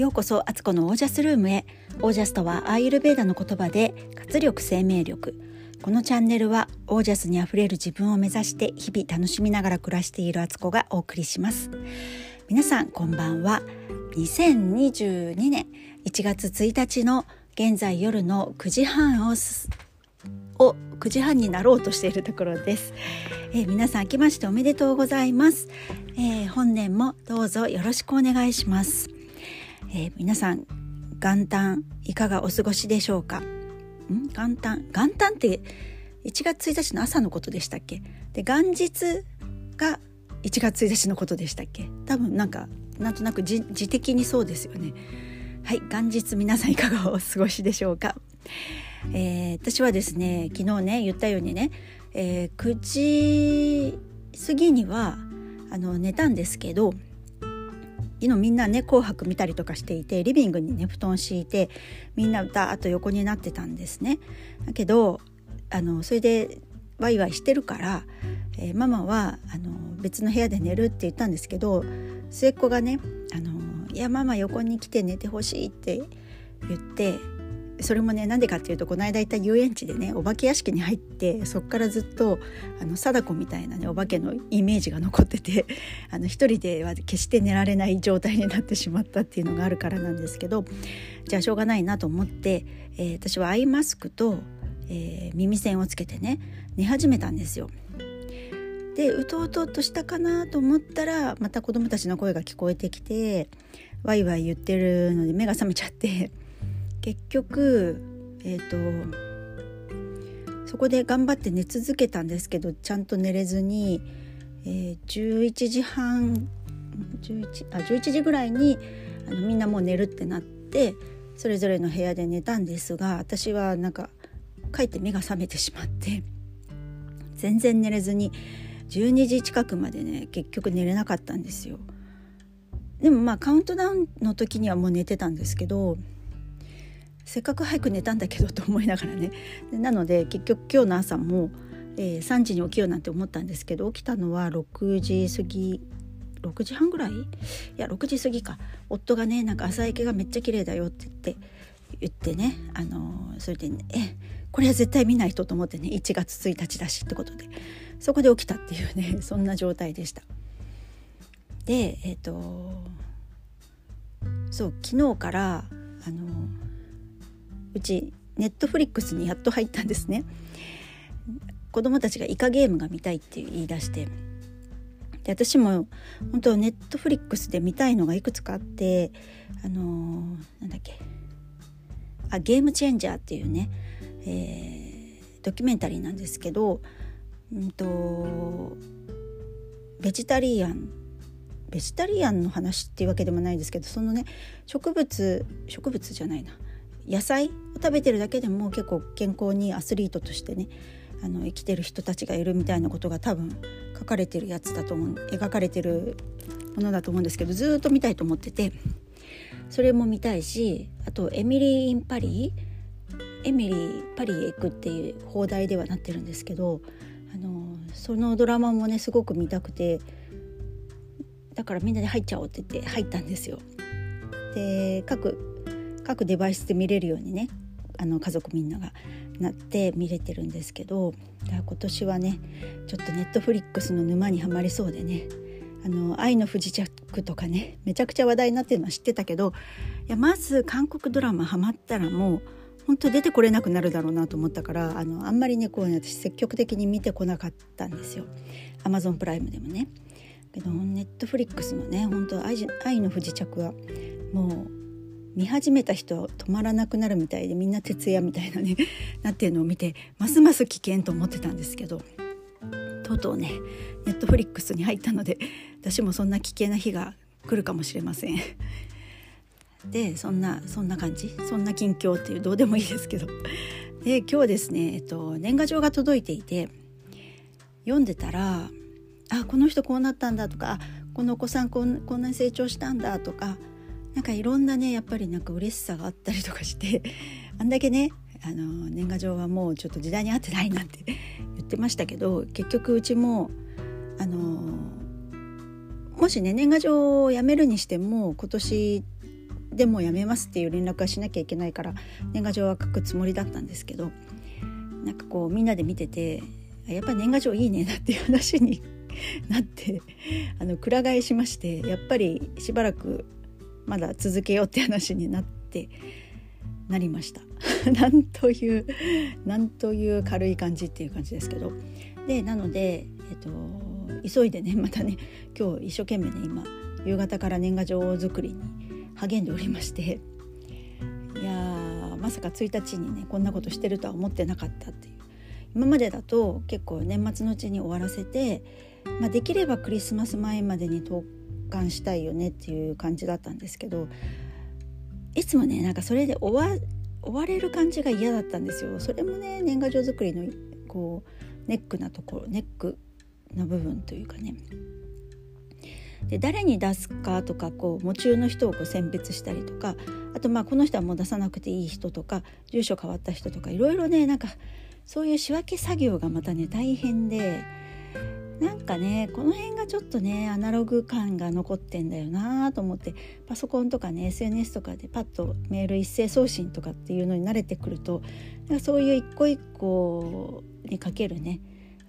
ようこそアツコのオージャスルームへ。オージャスとはアーユルベーダの言葉で活力生命力。このチャンネルはオージャスにあふれる自分を目指して日々楽しみながら暮らしているアツコがお送りします。皆さんこんばんは。2022年1月1日の現在夜の9時半をを9時半になろうとしているところです、えー、皆さん明けましておめでとうございます、えー、本年もどうぞよろしくお願いします。えー、皆さん元旦いかがお過ごしでしょうか？ん？元旦？元旦って1月1日の朝のことでしたっけ？で元日が1月1日のことでしたっけ？多分なんかなんとなく自的にそうですよね。はい元日皆さんいかがお過ごしでしょうか、えー、私はですね昨日ね言ったようにね、えー、9時過ぎにはあの寝たんですけど今みんなね「紅白」見たりとかしていてリビングにね布団敷いてみんなダーッと横になってたんですね。だけどあのそれでワイワイしてるから、えー、ママはあの別の部屋で寝るって言ったんですけど末っ子がね「あのいやママ横に来て寝てほしい」って言ってそれもねなんでかっていうとこの間行った遊園地でねお化け屋敷に入ってそっからずっとあの貞子みたいなねお化けのイメージが残ってて あの一人では決して寝られない状態になってしまったっていうのがあるからなんですけどじゃあしょうがないなと思って、えー、私はアイマスクと、えー、耳栓をつけてね寝始めたんですよ。でうとうとうとしたかなと思ったらまた子供たちの声が聞こえてきてワイワイ言ってるので目が覚めちゃって結局えっ、ー、とそこで頑張って寝続けたんですけどちゃんと寝れずに、えー、11時半11あ11時ぐらいにあのみんなもう寝るってなってそれぞれの部屋で寝たんですが私はなんかかえって目が覚めてしまって全然寝れずに12時近くまでね結局寝れなかったんですよ。でもまあカウントダウンの時にはもう寝てたんですけどせっかく早く寝たんだけどと思いながらね。なので結局今日の朝も、えー、3時に起きようなんて思ったんですけど起きたのは6時過ぎ6時半ぐらい？いや6時過ぎか。夫がねなんか朝焼けがめっちゃ綺麗だよって言って言ってねあのー、それでねえこれは絶対見ないとと思ってね1月1日だしってことでそこで起きたっていうね そんな状態でした。でえっ、ー、とそう昨日からあのうちネットフリックスにやっと入ったんですね。子供たちがイカゲームが見たいって言い出して。で私も本当ネットフリックスで見たいのがいくつかあってあのー、なんだっけ。あゲームチェンジャーっていうね、えー、ドキュメンタリーなんですけど、うんとベジタリアンベジタリアンの話っていうわけでもないですけどそのね植物植物じゃないな。野菜を食べてるだけでも結構健康にアスリートとしてねあの生きてる人たちがいるみたいなことが多分書かれてるやつだと思う描かれてるものだと思うんですけどずっと見たいと思っててそれも見たいしあと「エミリー・イン・パリ」エミリーパリへ行くっていう放題ではなってるんですけどあのそのドラマもねすごく見たくてだからみんなで入っちゃおうって言って入ったんですよ。で各各デバイスで見れるようにねあの家族みんながなって見れてるんですけど今年はねちょっとネットフリックスの沼にはまりそうでね「あの愛の不時着」とかねめちゃくちゃ話題になってるのは知ってたけどいやまず韓国ドラマハマったらもう本当出てこれなくなるだろうなと思ったからあのあんまりねこう、ね、私積極的に見てこなかったんですよ。アマゾンプライムでもね。けどネットフリックスのね本当愛愛の不時着はもう見始めた人は止まらなくなるみたいでみんな徹夜みたいなね なってるのを見てますます危険と思ってたんですけどとうとうねネットフリックスに入ったので 私もそんな危険な日が来るかもしれません。でそんなそんな感じ？そんな近況っていうどうでもいいですけどで今日ですね、えっと、年賀状が届いていて読んでたらあこの人こうなったんだとかこのお子さんこんこんなに成長したんだとかなんかいろんなねやっぱりなんか嬉しさがあったりとかして あんだけねあの年賀状はもうちょっと時代に合ってないなんて 言ってましたけど結局うちもあのもしね年賀状をやめるにしても今年でもやめますっていう連絡はしなきゃいけないから年賀状は書くつもりだったんですけどなんかこうみんなで見ててやっぱり年賀状いいねなっていう話になってあのくら替えしましてやっぱりしばらくまだ続けようって話になってなりました。なんというなんという軽い感じっていう感じですけど。でなので、えっと、急いでねまたね今日一生懸命ね今夕方から年賀状作りに励んでおりまして。いやまさか1日にねこんなことしてるとは思ってなかったっていう。今までだと結構年末のうちに終わらせて、まあ、できればクリスマス前までに投函したいよねっていう感じだったんですけどいつもねなんかそれで終わ終われる感じが嫌だったんですよ。それもね年賀状作りのこうネックなところネックの部分というかねで誰に出すかとかこう夢中の人をこう選別したりとかあとまあこの人はもう出さなくていい人とか住所変わった人とかいろいろねなんかそういう仕分け作業がまたね大変でなんかねこの辺がちょっとねアナログ感が残ってんだよなと思ってパソコンとかね SNS とかでパッとメール一斉送信とかっていうのに慣れてくるとそういう一個一個にかけるね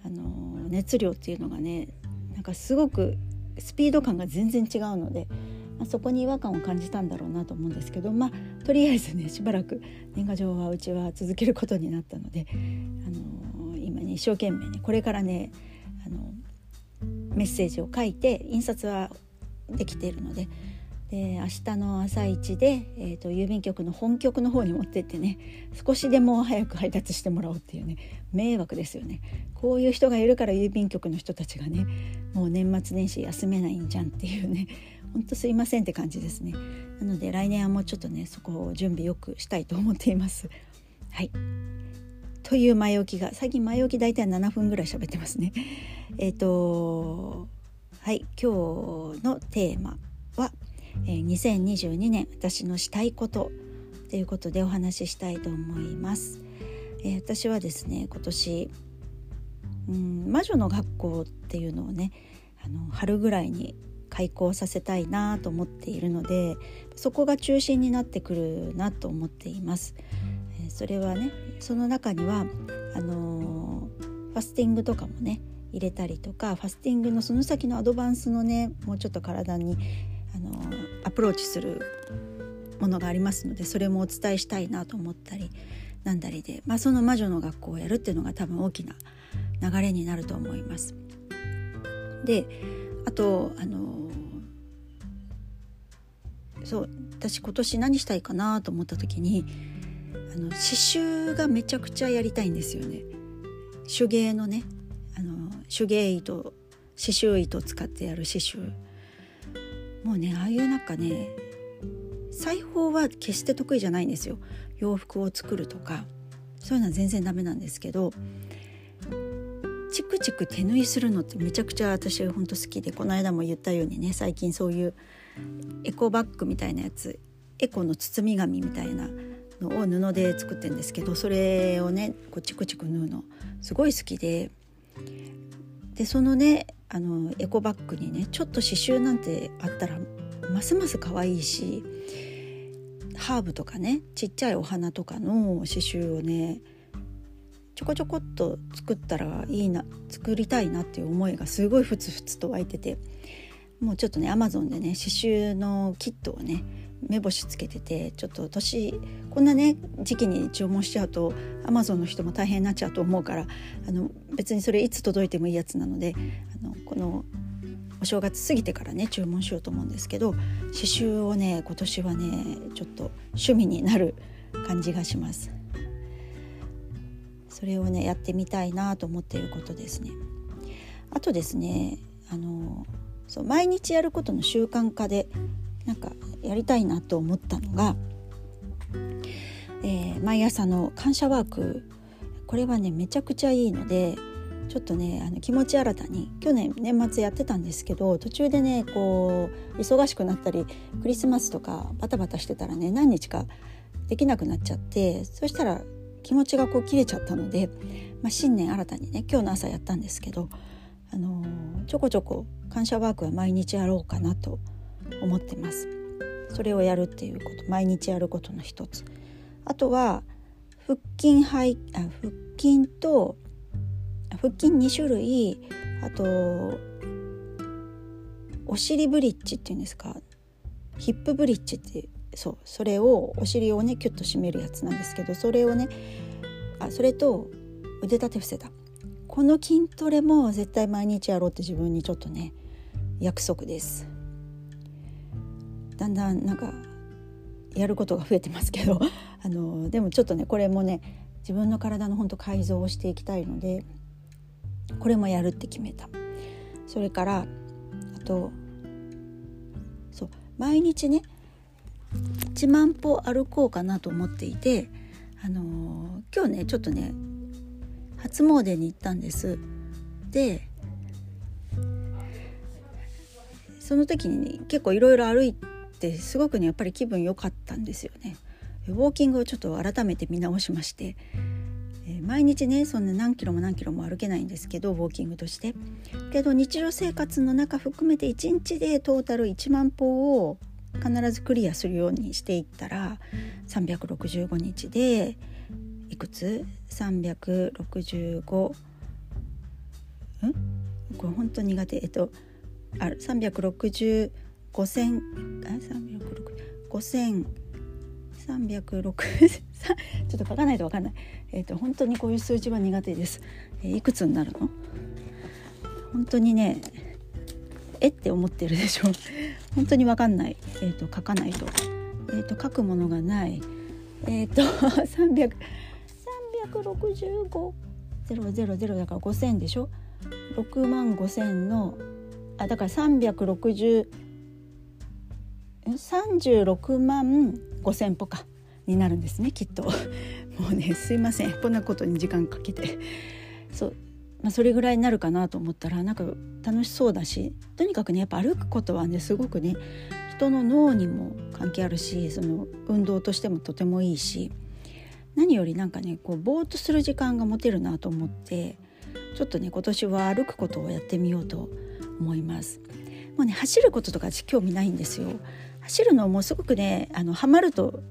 あの熱量っていうのがねなんかすごくスピード感が全然違うので、まあ、そこに違和感を感じたんだろうなと思うんですけどまあとりあえずねしばらく年賀状はうちは続けることになったので、あの今ね一生懸命ねこれからねメッセージを書いて印刷はできているので。で明日の朝一で、えーと、郵便局の本局の方に持ってってね少しでも早く配達してもらおうっていうね迷惑ですよね。こういう人がいるから郵便局の人たちがねもう年末年始休めないんじゃんっていうねほんとすいませんって感じですね。なので来年はもうちょっとねそこを準備よくしたいと思っています。はい。という前置きが最近前置き大体7分ぐらい喋ってますねえっ、ー、とはい今日のテーマは「えー、2022年私のしたいことということでお話ししたいと思います。えー、私はですね今年うん魔女の学校っていうのをねあの春ぐらいに開校させたいなと思っているのでそこが中心になってくるなと思っています。えー、それはねその中にはあの、ファスティングとかもね入れたりとかファスティングのその先のアドバンスのねもうちょっと体にあのアプローチするものがありますのでそれもお伝えしたいなと思ったりなんだりで、まあ、その魔女の学校をやるっていうのが多分大きな流れになると思います。であとあのそう私今年何したいかなと思った時にあの刺繍がめちゃくちゃやりたいんですよね。手芸のねあの手芸糸刺繍糸を使ってやる刺繍もうねああいうなんかね裁縫は決して得意じゃないんですよ洋服を作るとかそういうのは全然ダメなんですけどチクチク手縫いするのってめちゃくちゃ私ほんと好きでこの間も言ったようにね最近そういうエコバッグみたいなやつエコの包み紙みたいなのを布で作ってるんですけどそれをねこうチクチク縫うのすごい好きで。でそのねあのエコバッグにねちょっと刺繍なんてあったらますます可愛いしハーブとかねちっちゃいお花とかの刺繍をねちょこちょこっと作ったらいいな作りたいなっていう思いがすごいふつふつと湧いててもうちょっとねアマゾンでね刺繍のキットをね目星つけててちょっと年こんなね時期に注文しちゃうとアマゾンの人も大変になっちゃうと思うからあの別にそれいつ届いてもいいやつなのであのこのお正月過ぎてからね注文しようと思うんですけど刺繍をね今年はねちょっと趣味になる感じがします。それをねやってみたいなと思っていることですね。あとですねあのそう毎日やることの習慣化でなんかやりたいなと思ったのが、えー、毎朝の感謝ワークこれはねめちゃくちゃいいのでちょっとねあの気持ち新たに去年年末やってたんですけど途中でねこう忙しくなったりクリスマスとかバタバタしてたらね何日かできなくなっちゃってそしたら気持ちがこう切れちゃったので、まあ、新年新たにね今日の朝やったんですけど、あの、ちょこちょこ感謝ワークは毎日やろうかなと思ってます。それをやるっていうこと毎日やることの一つ。あとは腹筋背あ腹筋と腹筋2種類あとお尻ブリッジっていうんですかヒップブリッジってそうそれをお尻をねキュッと締めるやつなんですけどそれをねあそれと腕立て伏せだ。この筋トレも絶対毎日やろうって自分にちょっとね約束です。だんだんなんかやることが増えてますけど あのでもちょっとねこれもね自分の体の本当改造をしていきたいのでこれもやるって決めた。それからあとそう毎日ね1万歩歩こうかなと思っていてあの、今日ねちょっとね初詣に行ったんです。でその時に、ね、結構いろいろ歩いてすごくねやっぱり気分良かったんですよね。ウォーキングをちょっと改めて見直しまして、えー、毎日ねそんな何キロも何キロも歩けないんですけどウォーキングとして。けど日常生活の中含めて1日でトータル1万歩を必ずクリアするようにしていったら365日でいくつ ?365 ん？これ本当苦手。えっとあ365千あ360 5 306ちょっと書かないと分かんない。えっ、ー、と本当にこういう数字は苦手です、えー、いくつになるの？本当にねえって思ってるでしょ。本当に分かんない、えーと、書かないと,、えーと、書くものがない。えっ、ー、と300 365 000だから5000でしょ？6万5000のあだから360 36万5,000歩かになるんですねきっと もうねすいませんこんなことに時間かけてそうまあ、それぐらいになるかなと思ったらなんか楽しそうだしとにかくねやっぱ歩くことはねすごくね人の脳にも関係あるしその運動としてもとてもいいし何よりなんかねこうぼーっとする時間が持てるなと思ってちょっとね今年は歩くことをやってみようと思います。もうね走ることとか興味ないんですよ。走るのもすごくねあのハマると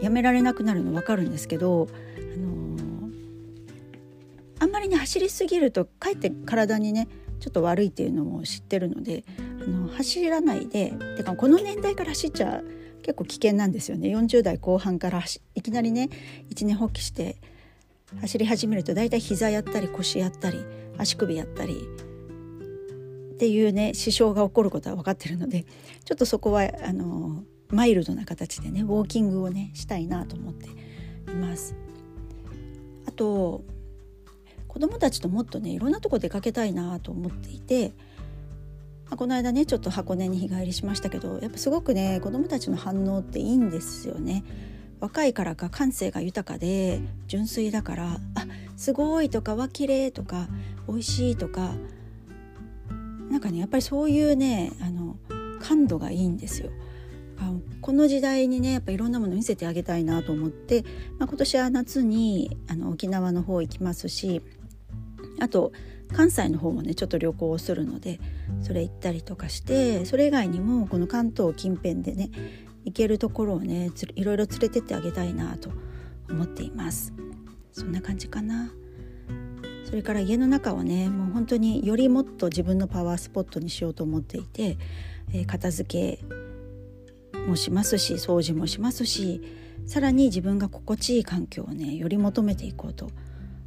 やめられなくなるの分かるんですけど、あのあんまりね走りすぎるとかえって体にねちょっと悪いっていうのも知ってるのであの走らないでてかこの年代から走っちゃ結構危険なんですよね。40代後半からいきなりね一年発起して走り始めると大体膝やったり腰やったり足首やったりっていうね支障が起こることは分かってるのでちょっとそこはあのマイルドな形でねウォーキングをねしたいなと思っています。あと子供たちともっとねいろんなとこ出かけたいなと思っていて、まあ、この間ねちょっと箱根に日帰りしましたけどやっぱすごくね子供たちの反応っていいんですよね。若いからか感性が豊かで純粋だから「あすごい」とか「わ綺麗とか「美味しい」とかなんかねやっぱりそういうねあの感度がいいんですよ。この時代にねやっぱいろんなもの見せてあげたいなと思って、まあ、今年は夏にあの沖縄の方行きますしあと関西の方もねちょっと旅行をするのでそれ行ったりとかしてそれ以外にもこの関東近辺でね行けるところをねいろいろ連れてってあげたいなと思っていますそんな感じかなそれから家の中をねもう本当によりもっと自分のパワースポットにしようと思っていて、えー、片付けもしますし掃除もしますしさらに自分が心地いい環境をねより求めていこうと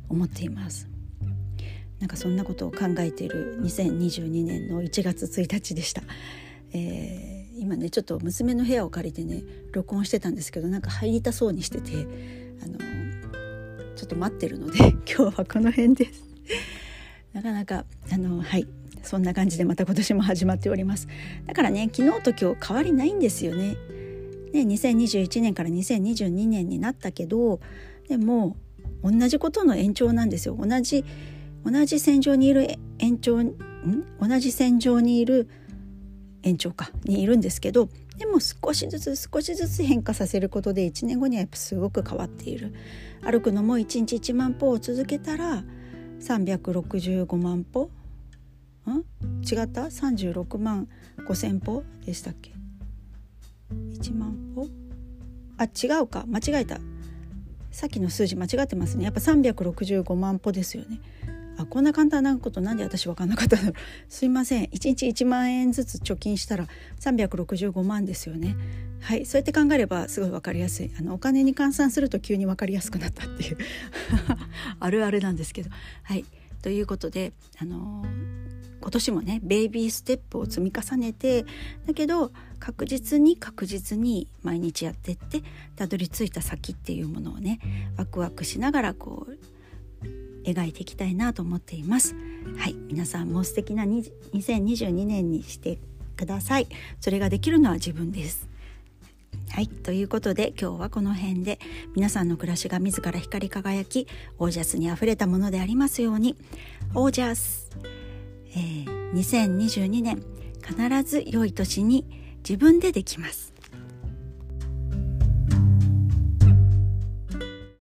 思っていますなんかそんなことを考えている2022年の1月1日でした。えー、今ねちょっと娘の部屋を借りてね録音してたんですけどなんか入りたそうにしててあのちょっと待ってるので 今日はこの辺です。なかなかあのはい。そんな感じでまた今年も始まっております。だからね昨日と今日変わりないんですよね。ね2021年から2022年になったけどでも同じことの延長なんですよ。同じ同じ線上にいる延長ん？同じ線上にいる延長か。にいるんですけどでも少しずつ少しずつ変化させることで1年後にはやっぱすごく変わっている。歩くのも1日1万歩を続けたら365万歩ん？違った？36万5,000歩でしたっけ？1万歩？あ違うか。間違えた。さっきの数字間違ってますね。やっぱ365万歩ですよね。あこんな簡単なことなんで私分かんなかったの？すいません。1日1万円ずつ貯金したら365万ですよね。はい。そうやって考えればすごい分かりやすい。あのお金に換算すると急に分かりやすくなったっていう。あるあるなんですけど。はい。ということであの今年もねベイビーステップを積み重ねてだけど確実に確実に毎日やってってたどり着いた先っていうものをねワクワクしながらこう描いていきたいなと思っています。はい。皆さんも素敵な2022年にしてください。それができるのは自分です。はい。ということで今日はこの辺で皆さんの暮らしが自ら光り輝きオージャスにあふれたものでありますように。オージャス、えー、2022年必ず良い年に自分でできます。